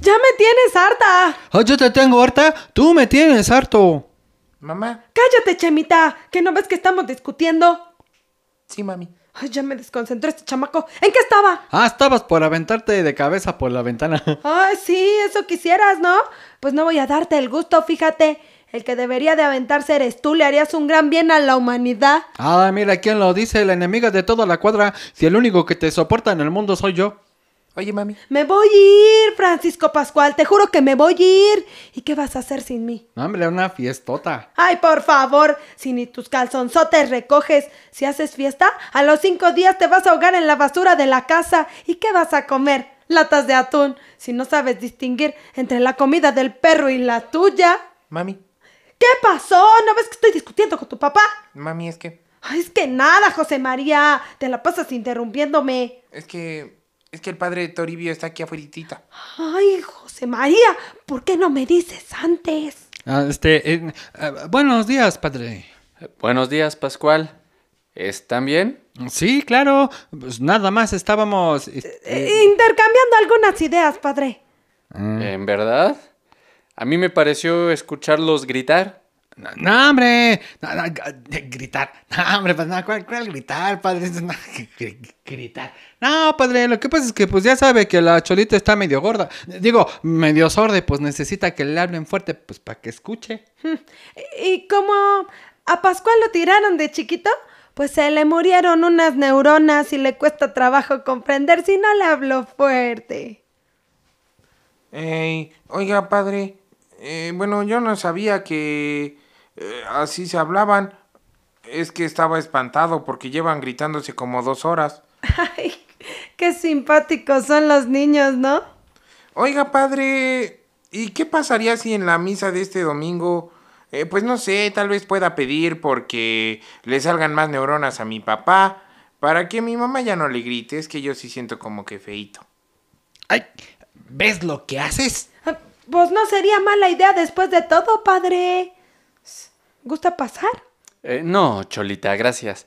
¡Ya me tienes harta! Ah, yo te tengo harta, tú me tienes harto. Mamá. ¡Cállate, Chemita! ¿Que no ves que estamos discutiendo? Sí, mami. Ay, ya me desconcentró este chamaco. ¿En qué estaba? Ah, estabas por aventarte de cabeza por la ventana. Ay, sí, eso quisieras, ¿no? Pues no voy a darte el gusto, fíjate. El que debería de aventarse eres tú, le harías un gran bien a la humanidad. Ah, mira quién lo dice, la enemiga de toda la cuadra, si el único que te soporta en el mundo soy yo. Oye, mami. Me voy a ir, Francisco Pascual, te juro que me voy a ir. ¿Y qué vas a hacer sin mí? Hombre, una fiestota. Ay, por favor, si ni tus calzonzotes recoges, si haces fiesta, a los cinco días te vas a ahogar en la basura de la casa. ¿Y qué vas a comer? Latas de atún, si no sabes distinguir entre la comida del perro y la tuya. Mami. ¿Qué pasó? ¿No ves que estoy discutiendo con tu papá? Mami, es que. Ay, es que nada, José María. Te la pasas interrumpiéndome. Es que. Es que el padre Toribio está aquí afuera. Ay, José María, ¿por qué no me dices antes? Ah, este, eh, eh, buenos días, padre. Buenos días, Pascual. ¿Están bien? Sí, claro. Pues nada más estábamos... este, Eh, Intercambiando algunas ideas, padre. ¿En verdad? A mí me pareció escucharlos gritar. No, no, hombre. No, no, gritar. No, hombre, pues no, ¿cuál, cuál gritar, padre? Gritar. No, padre, lo que pasa es que pues ya sabe que la cholita está medio gorda. Digo, medio sorda y pues necesita que le hablen fuerte pues para que escuche. Y como a Pascual lo tiraron de chiquito, pues se le murieron unas neuronas y le cuesta trabajo comprender si no le habló fuerte. Ey, oiga, padre. eh, bueno, yo no sabía que eh, así se hablaban. Es que estaba espantado porque llevan gritándose como dos horas. Ay, qué simpáticos son los niños, ¿no? Oiga, padre, ¿y qué pasaría si en la misa de este domingo, eh, pues no sé, tal vez pueda pedir porque le salgan más neuronas a mi papá, para que mi mamá ya no le grite? Es que yo sí siento como que feito. Ay, ¿ves lo que haces? Ah, Pues no sería mala idea después de todo, padre. ¿Gusta pasar? Eh, no, Cholita, gracias.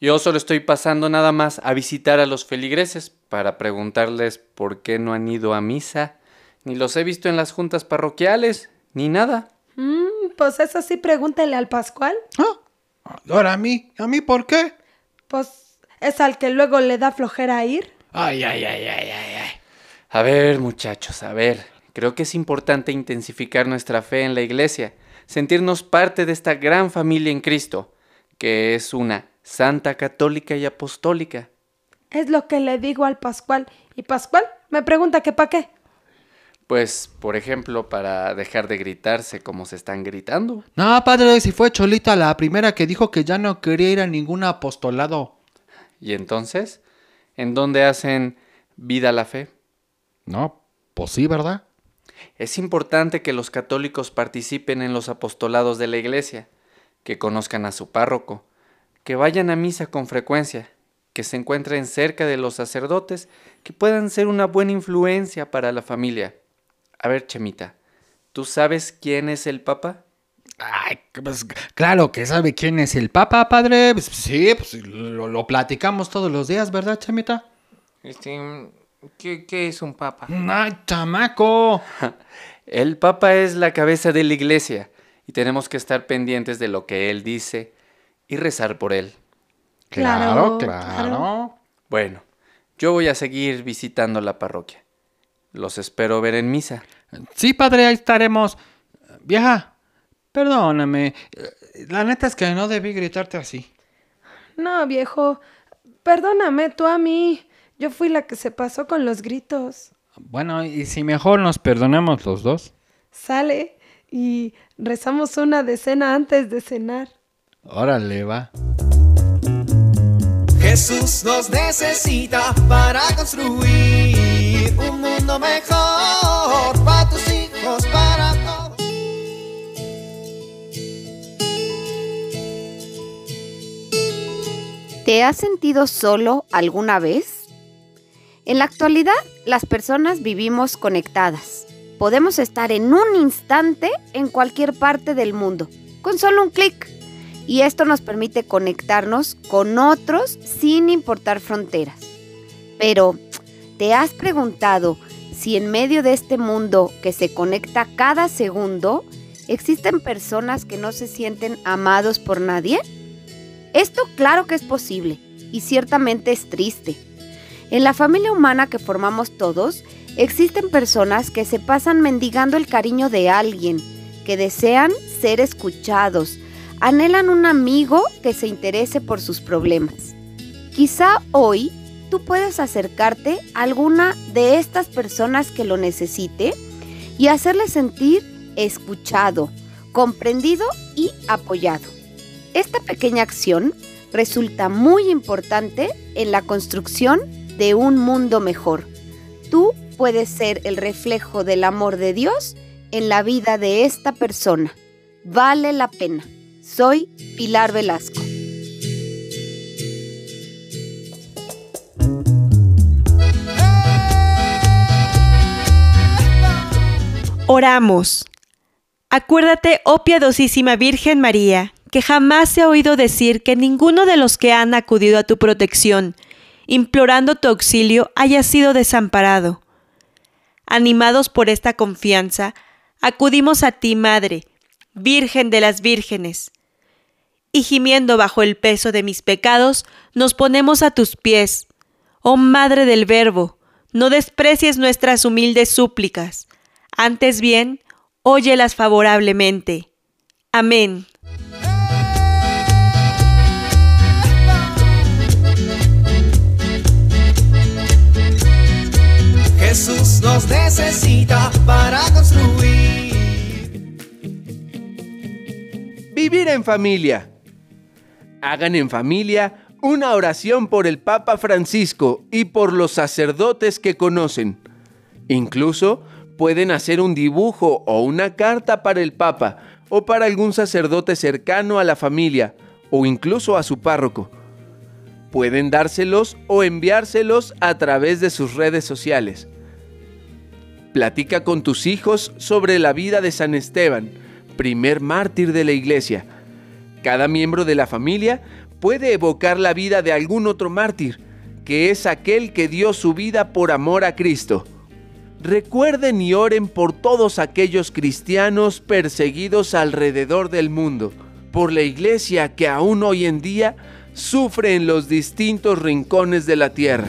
Yo solo estoy pasando nada más a visitar a los feligreses para preguntarles por qué no han ido a misa. Ni los he visto en las juntas parroquiales, ni nada. Mm, pues eso sí, pregúntele al Pascual. Ah, Ahora a mí. ¿A mí por qué? Pues es al que luego le da flojera ir. Ay, ay, ay, ay, ay, ay. A ver, muchachos, a ver. Creo que es importante intensificar nuestra fe en la iglesia, sentirnos parte de esta gran familia en Cristo, que es una santa católica y apostólica. Es lo que le digo al Pascual. Y Pascual me pregunta que para qué. Pues, por ejemplo, para dejar de gritarse como se están gritando. No, padre, si fue Cholita la primera que dijo que ya no quería ir a ningún apostolado. ¿Y entonces? ¿En dónde hacen vida la fe? No, pues sí, ¿verdad? Es importante que los católicos participen en los apostolados de la iglesia, que conozcan a su párroco, que vayan a misa con frecuencia, que se encuentren cerca de los sacerdotes, que puedan ser una buena influencia para la familia. A ver, Chemita, ¿tú sabes quién es el Papa? Ay, pues claro que sabe quién es el Papa, padre. Pues, sí, pues lo, lo platicamos todos los días, ¿verdad, chamita? Este, ¿qué, qué es un papa? Ay, chamaco. El Papa es la cabeza de la iglesia y tenemos que estar pendientes de lo que él dice y rezar por él. Claro, Claro, claro. claro. Bueno, yo voy a seguir visitando la parroquia. Los espero ver en misa. Sí, padre, ahí estaremos. Vieja, perdóname. La neta es que no debí gritarte así. No, viejo. Perdóname tú a mí. Yo fui la que se pasó con los gritos. Bueno, y si mejor nos perdonamos los dos. Sale y rezamos una decena antes de cenar. Órale, va. Jesús nos necesita para construir un mundo mejor para tus hijos, para todos. ¿Te has sentido solo alguna vez? En la actualidad, las personas vivimos conectadas. Podemos estar en un instante en cualquier parte del mundo, con solo un clic. Y esto nos permite conectarnos con otros sin importar fronteras. Pero, ¿te has preguntado si en medio de este mundo que se conecta cada segundo, existen personas que no se sienten amados por nadie? Esto claro que es posible y ciertamente es triste. En la familia humana que formamos todos, existen personas que se pasan mendigando el cariño de alguien, que desean ser escuchados, anhelan un amigo que se interese por sus problemas. Quizá hoy tú puedes acercarte a alguna de estas personas que lo necesite y hacerle sentir escuchado, comprendido y apoyado. Esta pequeña acción resulta muy importante en la construcción de un mundo mejor. Tú puedes ser el reflejo del amor de Dios en la vida de esta persona. Vale la pena. Soy Pilar Velasco. Oramos. Acuérdate, oh piadosísima Virgen María, que jamás se ha oído decir que ninguno de los que han acudido a tu protección, implorando tu auxilio, haya sido desamparado. Animados por esta confianza, acudimos a ti, Madre, Virgen de las Vírgenes, y gimiendo bajo el peso de mis pecados, nos ponemos a tus pies. Oh Madre del Verbo, no desprecies nuestras humildes súplicas, antes bien, óyelas favorablemente. Amén. Jesús nos necesita para construir. Vivir en familia. Hagan en familia una oración por el Papa Francisco y por los sacerdotes que conocen. Incluso pueden hacer un dibujo o una carta para el Papa o para algún sacerdote cercano a la familia o incluso a su párroco. Pueden dárselos o enviárselos a través de sus redes sociales. Platica con tus hijos sobre la vida de San Esteban, primer mártir de la iglesia. Cada miembro de la familia puede evocar la vida de algún otro mártir, que es aquel que dio su vida por amor a Cristo. Recuerden y oren por todos aquellos cristianos perseguidos alrededor del mundo, por la iglesia que aún hoy en día sufre en los distintos rincones de la tierra.